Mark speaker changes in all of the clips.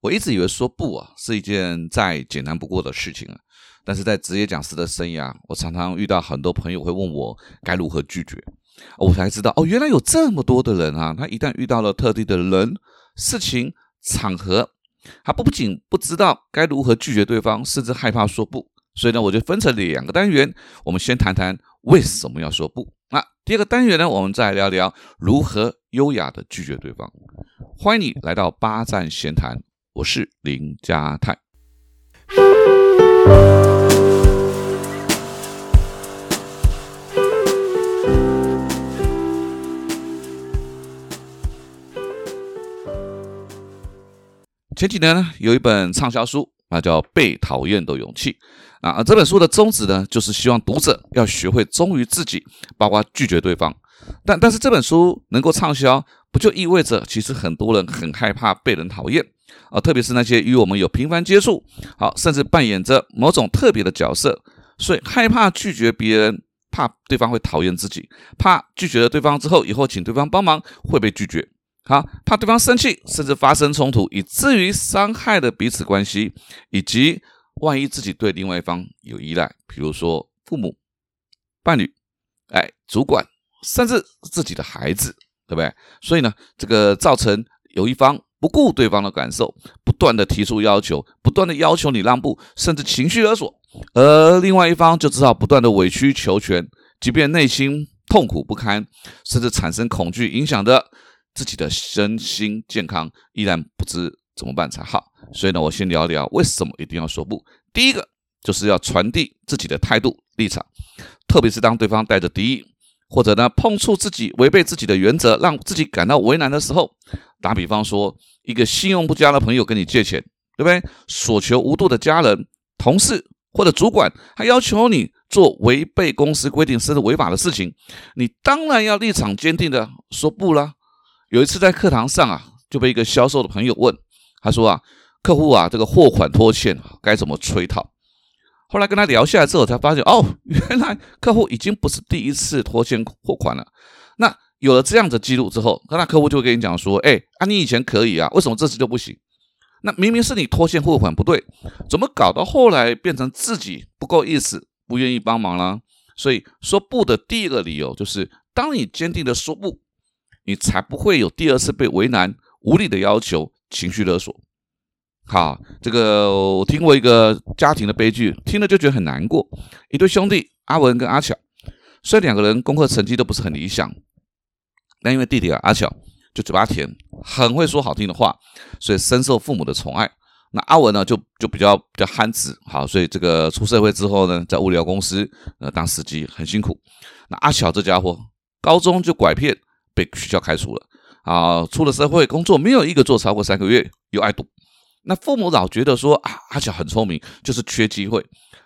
Speaker 1: 我一直以为说不啊是一件再简单不过的事情啊，但是在职业讲师的生涯，我常常遇到很多朋友会问我该如何拒绝，我才知道哦，原来有这么多的人啊，他一旦遇到了特定的人、事情、场合，他不仅不知道该如何拒绝对方，甚至害怕说不。所以呢，我就分成两个单元，我们先谈谈为什么要说不。那第二个单元呢，我们再聊聊如何优雅的拒绝对方。欢迎你来到八站闲谈，我是林家泰。前几年呢，有一本畅销书，那叫《被讨厌的勇气》。啊，这本书的宗旨呢，就是希望读者要学会忠于自己，包括拒绝对方。但但是这本书能够畅销，不就意味着其实很多人很害怕被人讨厌啊？特别是那些与我们有频繁接触，好，甚至扮演着某种特别的角色，所以害怕拒绝别人，怕对方会讨厌自己，怕拒绝了对方之后，以后请对方帮忙会被拒绝，好，怕对方生气，甚至发生冲突，以至于伤害了彼此关系，以及。万一自己对另外一方有依赖，比如说父母、伴侣、哎、主管，甚至自己的孩子，对不对？所以呢，这个造成有一方不顾对方的感受，不断的提出要求，不断的要求你让步，甚至情绪勒索，而另外一方就只好不断的委曲求全，即便内心痛苦不堪，甚至产生恐惧，影响着自己的身心健康，依然不知。怎么办才好？所以呢，我先聊聊为什么一定要说不。第一个就是要传递自己的态度立场，特别是当对方带着敌意，或者呢碰触自己违背自己的原则，让自己感到为难的时候。打比方说，一个信用不佳的朋友跟你借钱，对不对？所求无度的家人、同事或者主管，他要求你做违背公司规定甚至违法的事情，你当然要立场坚定的说不啦。有一次在课堂上啊，就被一个销售的朋友问。他说啊，客户啊，这个货款拖欠该怎么催讨？后来跟他聊下来之后，才发现哦，原来客户已经不是第一次拖欠货款了。那有了这样的记录之后，那客户就会跟你讲说：“哎，啊，你以前可以啊，为什么这次就不行？那明明是你拖欠货款不对，怎么搞到后来变成自己不够意思，不愿意帮忙了？所以说不的第一个理由就是，当你坚定的说不，你才不会有第二次被为难、无理的要求。”情绪勒索，好，这个我听过一个家庭的悲剧，听了就觉得很难过。一对兄弟阿文跟阿巧，虽然两个人功课成绩都不是很理想，但因为弟弟啊阿巧就嘴巴甜，很会说好听的话，所以深受父母的宠爱。那阿文呢就就比较比较憨直，好，所以这个出社会之后呢，在物流公司呃当司机很辛苦。那阿巧这家伙高中就拐骗，被学校开除了。啊，出了社会工作没有一个做超过三个月，又爱赌。那父母老觉得说啊，阿巧很聪明，就是缺机会，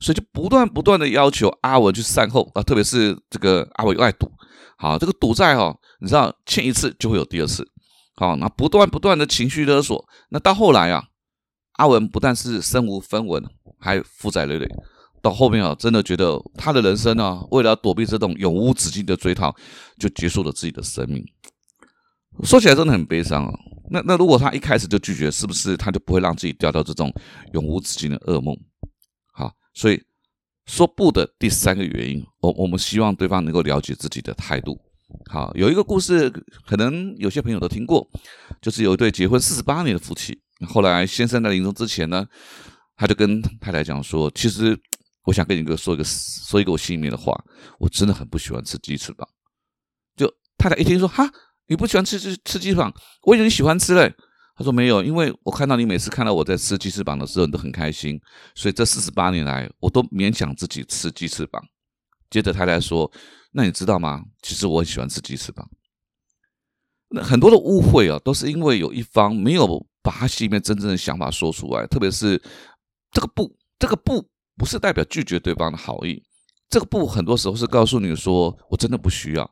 Speaker 1: 所以就不断不断的要求阿文去善后啊。特别是这个阿文又爱赌，好，这个赌债哈，你知道欠一次就会有第二次，好，那不断不断的情绪勒索，那到后来啊，阿文不但是身无分文，还负债累累。到后面啊，真的觉得他的人生呢，为了躲避这种永无止境的追讨，就结束了自己的生命。说起来真的很悲伤啊！那那如果他一开始就拒绝，是不是他就不会让自己掉到这种永无止境的噩梦？好，所以说不的第三个原因，我我们希望对方能够了解自己的态度。好，有一个故事，可能有些朋友都听过，就是有一对结婚四十八年的夫妻，后来先生在临终之前呢，他就跟太太讲说：“其实我想跟你哥说一个说一个我心里面的话，我真的很不喜欢吃鸡翅膀。”就太太一听说哈。你不喜欢吃吃吃鸡翅膀，我以为你喜欢吃嘞。他说没有，因为我看到你每次看到我在吃鸡翅膀的时候，你都很开心，所以这四十八年来，我都勉强自己吃鸡翅膀。接着太太说：“那你知道吗？其实我很喜欢吃鸡翅膀。”那很多的误会啊，都是因为有一方没有把他心里面真正的想法说出来。特别是这个不，这个不不是代表拒绝对方的好意，这个不很多时候是告诉你说：“我真的不需要。”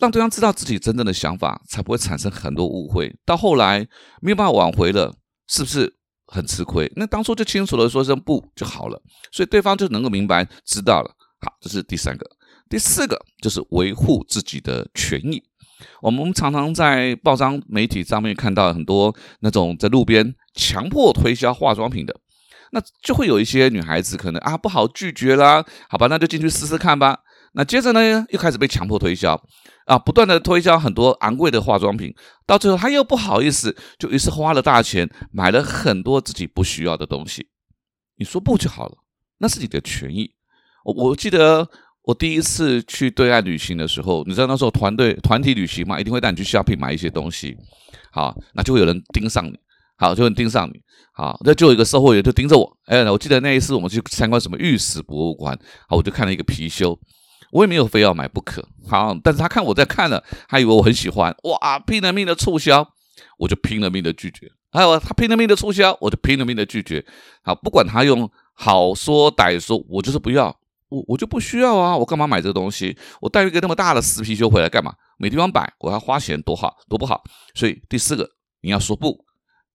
Speaker 1: 让对方知道自己真正的想法，才不会产生很多误会。到后来没有办法挽回了，是不是很吃亏？那当初就清楚了，说声不就好了，所以对方就能够明白知道了。好，这是第三个。第四个就是维护自己的权益。我们常常在报章媒体上面看到很多那种在路边强迫推销化妆品的，那就会有一些女孩子可能啊不好拒绝啦，好吧，那就进去试试看吧。那接着呢，又开始被强迫推销啊，不断的推销很多昂贵的化妆品，到最后他又不好意思，就于是花了大钱买了很多自己不需要的东西。你说不就好了？那是你的权益。我我记得我第一次去对岸旅行的时候，你知道那时候团队团体旅行嘛，一定会带你去 shopping 买一些东西。好，那就会有人盯上你，好，就会盯上你。好，那就有一个售货员就盯着我。哎，我记得那一次我们去参观什么玉石博物馆，好，我就看了一个貔貅，我也没有非要买不可。好，但是他看我在看了，他以为我很喜欢，哇，拼了命的促销，我就拼了命的拒绝。还有他拼了命的促销，我就拼了命的拒绝。好，不管他用好说歹说，我就是不要，我我就不需要啊，我干嘛买这个东西？我带一个那么大的死貔貅回来干嘛？没地方摆，我要花钱多好多不好。所以第四个，你要说不。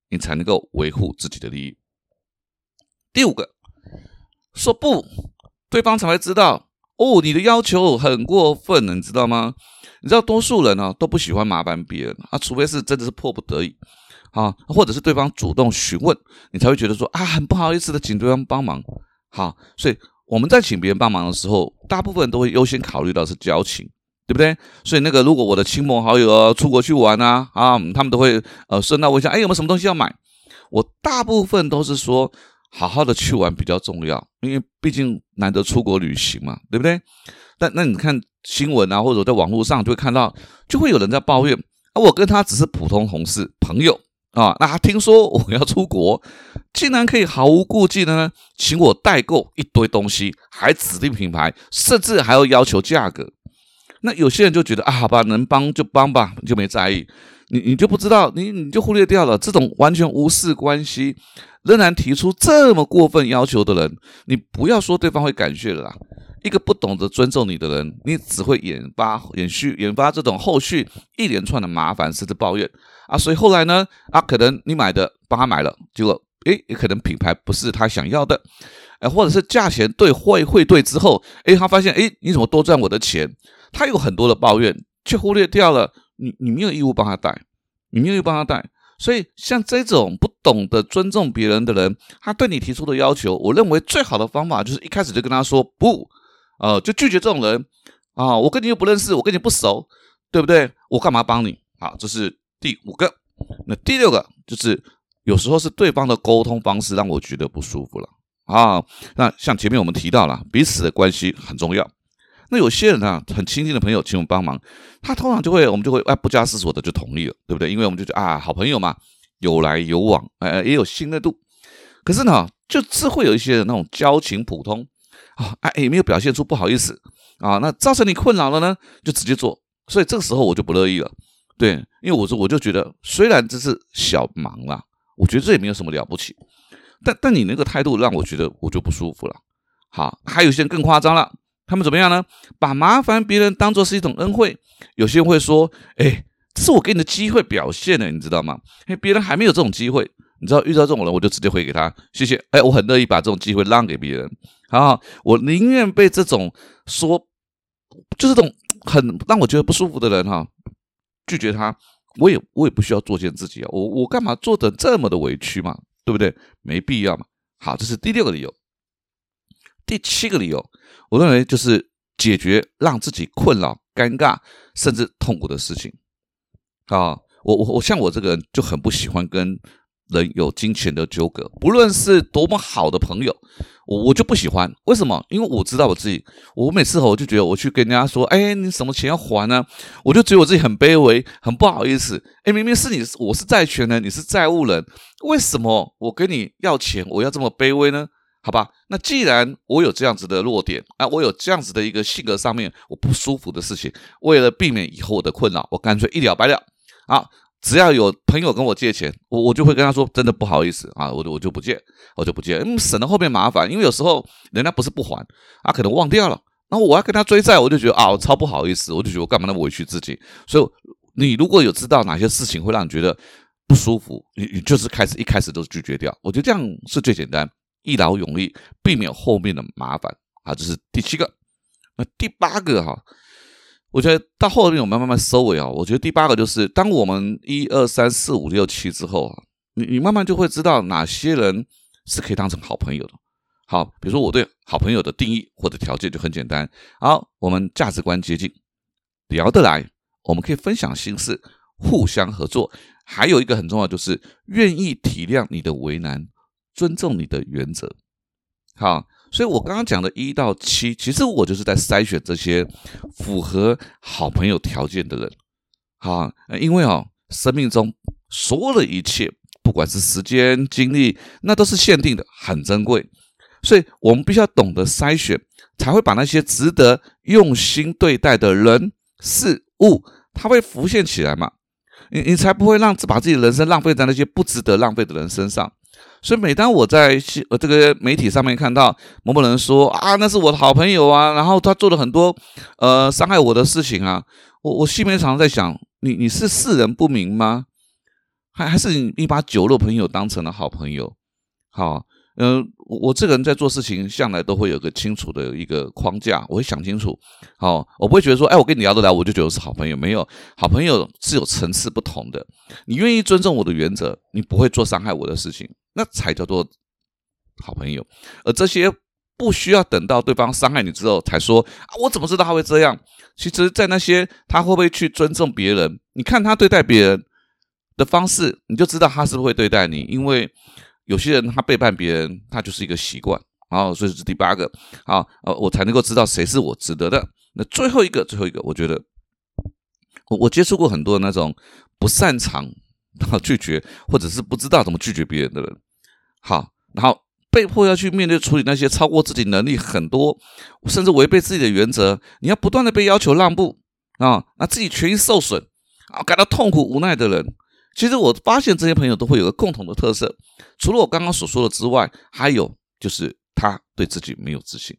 Speaker 1: 你才能够维护自己的利益。第五个，说不，对方才会知道哦，你的要求很过分，你知道吗？你知道多数人呢都不喜欢麻烦别人啊，除非是真的是迫不得已啊，或者是对方主动询问，你才会觉得说啊，很不好意思的请对方帮忙。好，所以我们在请别人帮忙的时候，大部分都会优先考虑到是交情。对不对？所以那个，如果我的亲朋好友啊出国去玩啊啊，他们都会呃顺道问一下，哎，有没有什么东西要买？我大部分都是说，好好的去玩比较重要，因为毕竟难得出国旅行嘛，对不对？但那你看新闻啊，或者在网络上就会看到，就会有人在抱怨啊，我跟他只是普通同事朋友啊，那他听说我要出国，竟然可以毫无顾忌的呢，请我代购一堆东西，还指定品牌，甚至还要要求价格。那有些人就觉得啊，好吧，能帮就帮吧，就没在意。你你就不知道，你你就忽略掉了这种完全无视关系，仍然提出这么过分要求的人，你不要说对方会感谢了啦。一个不懂得尊重你的人，你只会引发、延续、引发这种后续一连串的麻烦，甚至抱怨啊。所以后来呢，啊，可能你买的帮他买了，结果诶，也可能品牌不是他想要的，哎，或者是价钱对汇汇兑之后，诶，他发现诶，你怎么多赚我的钱？他有很多的抱怨，却忽略掉了你，你没有义务帮他带，你没有义务帮他带。所以像这种不懂得尊重别人的人，他对你提出的要求，我认为最好的方法就是一开始就跟他说不，呃，就拒绝这种人啊。我跟你又不认识，我跟你不熟，对不对？我干嘛帮你？好，这是第五个。那第六个就是有时候是对方的沟通方式让我觉得不舒服了啊。那像前面我们提到了，彼此的关系很重要。那有些人啊，很亲近的朋友请我们帮忙，他通常就会，我们就会哎不加思索的就同意了，对不对？因为我们就觉得啊，好朋友嘛，有来有往，哎，也有信任度。可是呢，就是会有一些那种交情普通啊，哎，也没有表现出不好意思啊，那造成你困扰了呢，就直接做。所以这个时候我就不乐意了，对，因为我说我就觉得，虽然这是小忙啦，我觉得这也没有什么了不起，但但你那个态度让我觉得我就不舒服了。好，还有些人更夸张了。他们怎么样呢？把麻烦别人当做是一种恩惠。有些人会说：“哎，这是我给你的机会表现呢，你知道吗？哎，别人还没有这种机会，你知道遇到这种人，我就直接回给他，谢谢。哎，我很乐意把这种机会让给别人。好，我宁愿被这种说，就这种很让我觉得不舒服的人哈，拒绝他，我也我也不需要作践自己啊，我我干嘛做的这么的委屈嘛？对不对？没必要嘛。好，这是第六个理由。第七个理由。我认为就是解决让自己困扰、尴尬甚至痛苦的事情啊！我我我像我这个人就很不喜欢跟人有金钱的纠葛，不论是多么好的朋友，我我就不喜欢。为什么？因为我知道我自己，我每次我就觉得我去跟人家说：“哎，你什么钱要还呢？”我就觉得我自己很卑微，很不好意思。哎，明明是你，我是债权人，你是债务人，为什么我跟你要钱，我要这么卑微呢？好吧，那既然我有这样子的弱点啊，我有这样子的一个性格上面我不舒服的事情，为了避免以后的困扰，我干脆一了百了啊！只要有朋友跟我借钱，我我就会跟他说，真的不好意思啊，我我就不借，我就不借，嗯，省了后面麻烦。因为有时候人家不是不还，啊，可能忘掉了，然后我要跟他追债，我就觉得啊，我超不好意思，我就觉得我干嘛那么委屈自己。所以你如果有知道哪些事情会让你觉得不舒服，你你就是开始一开始都拒绝掉，我觉得这样是最简单。一劳永逸，避免后面的麻烦啊！这是第七个。那第八个哈，我觉得到后面我们慢慢收尾啊。我觉得第八个就是，当我们一二三四五六七之后啊，你你慢慢就会知道哪些人是可以当成好朋友的。好，比如说我对好朋友的定义或者条件就很简单。好，我们价值观接近，聊得来，我们可以分享心事，互相合作。还有一个很重要，就是愿意体谅你的为难，尊重你的原则。好，所以我刚刚讲的一到七，其实我就是在筛选这些符合好朋友条件的人。好，因为哦，生命中所有的一切，不管是时间、精力，那都是限定的，很珍贵。所以我们必须要懂得筛选，才会把那些值得用心对待的人事物，它会浮现起来嘛？你你才不会让把自己的人生浪费在那些不值得浪费的人身上。所以每当我在呃这个媒体上面看到某某人说啊，那是我的好朋友啊，然后他做了很多呃伤害我的事情啊，我我心里面常常在想，你你是世人不明吗？还还是你你把酒肉朋友当成了好朋友？好。嗯，我我这个人在做事情，向来都会有个清楚的一个框架，我会想清楚。好，我不会觉得说，哎，我跟你聊得来，我就觉得是好朋友。没有，好朋友是有层次不同的。你愿意尊重我的原则，你不会做伤害我的事情，那才叫做好朋友。而这些不需要等到对方伤害你之后才说啊，我怎么知道他会这样？其实，在那些他会不会去尊重别人，你看他对待别人的方式，你就知道他是不是会对待你，因为。有些人他背叛别人，他就是一个习惯，好，所以是第八个，好，呃，我才能够知道谁是我值得的。那最后一个，最后一个，我觉得我我接触过很多那种不擅长然后拒绝，或者是不知道怎么拒绝别人的人，好，然后被迫要去面对处理那些超过自己能力很多，甚至违背自己的原则，你要不断的被要求让步啊，那自己权益受损啊，感到痛苦无奈的人。其实我发现这些朋友都会有个共同的特色，除了我刚刚所说的之外，还有就是他对自己没有自信。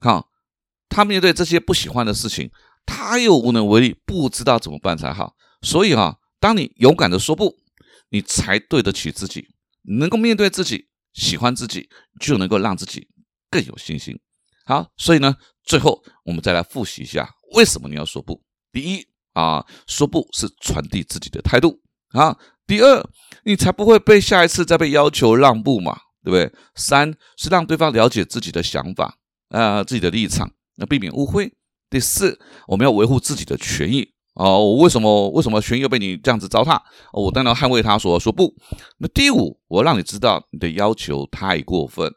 Speaker 1: 好，他面对这些不喜欢的事情，他又无能为力，不知道怎么办才好。所以啊，当你勇敢的说不，你才对得起自己，能够面对自己，喜欢自己，就能够让自己更有信心。好，所以呢，最后我们再来复习一下，为什么你要说不？第一啊，说不是传递自己的态度。啊，第二，你才不会被下一次再被要求让步嘛，对不对？三是让对方了解自己的想法啊，自己的立场，那避免误会。第四，我们要维护自己的权益哦。我为什么为什么权益被你这样子糟蹋？我当然捍卫他，说说不。那第五，我让你知道你的要求太过分，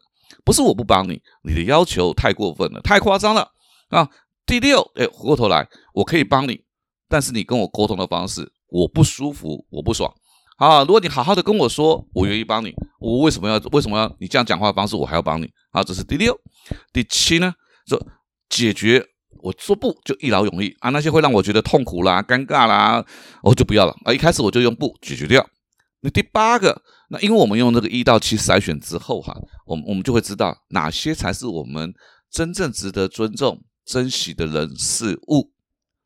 Speaker 1: 不是我不帮你，你的要求太过分了，太夸张了啊。第六，哎，回过头来，我可以帮你，但是你跟我沟通的方式。我不舒服，我不爽啊！如果你好好的跟我说，我愿意帮你。我为什么要为什么要你这样讲话方式，我还要帮你啊？这是第六、第七呢？说解决，我说不就一劳永逸啊？那些会让我觉得痛苦啦、尴尬啦，我就不要了啊！一开始我就用不解决掉。那第八个，那因为我们用这个一到七筛选之后哈，我们我们就会知道哪些才是我们真正值得尊重、珍惜的人事物。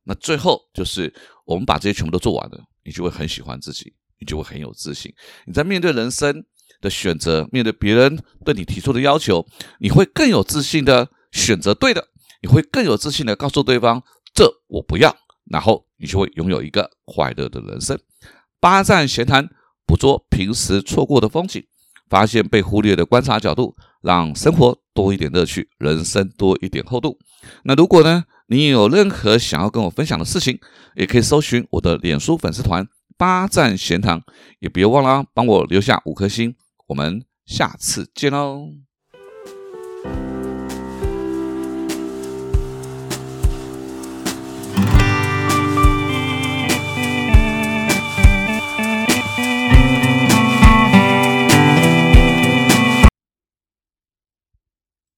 Speaker 1: 那最后就是我们把这些全部都做完了，你就会很喜欢自己，你就会很有自信。你在面对人生的选择，面对别人对你提出的要求，你会更有自信的选择对的，你会更有自信的告诉对方这我不要，然后你就会拥有一个快乐的人生。八站闲谈，捕捉平时错过的风景，发现被忽略的观察角度，让生活多一点乐趣，人生多一点厚度。那如果呢？你有任何想要跟我分享的事情，也可以搜寻我的脸书粉丝团“八站闲谈”，也别忘了帮我留下五颗星。我们下次见喽！